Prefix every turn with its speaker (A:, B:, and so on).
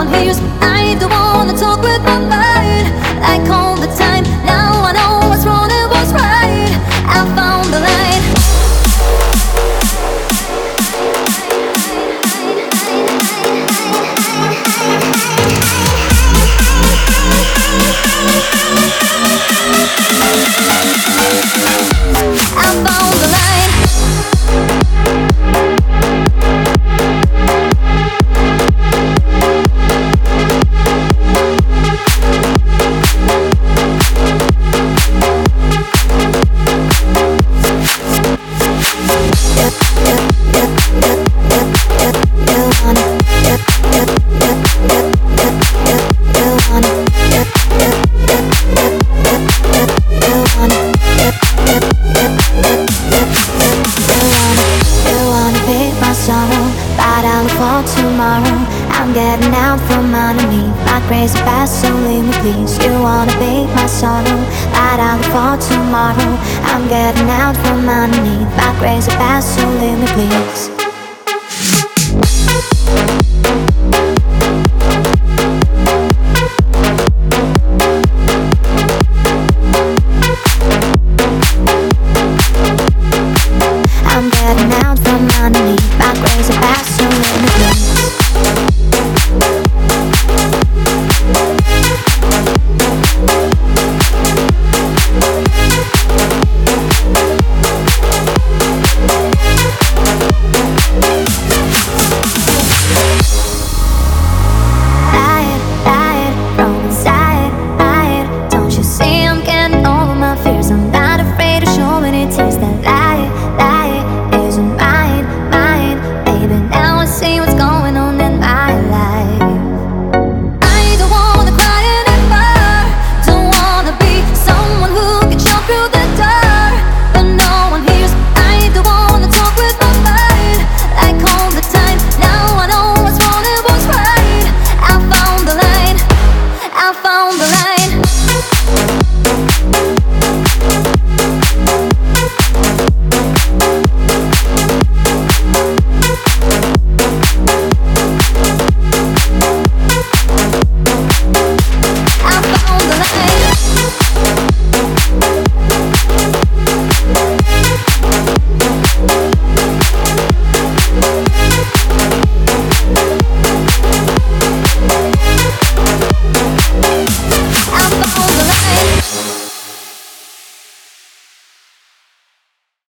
A: one hears me. sorrow But I look for tomorrow. I'm getting out from under me My crazy past, so leave me please You wanna be my sorrow But I look for tomorrow. I'm getting out from under me. My crazy past, so leave me please.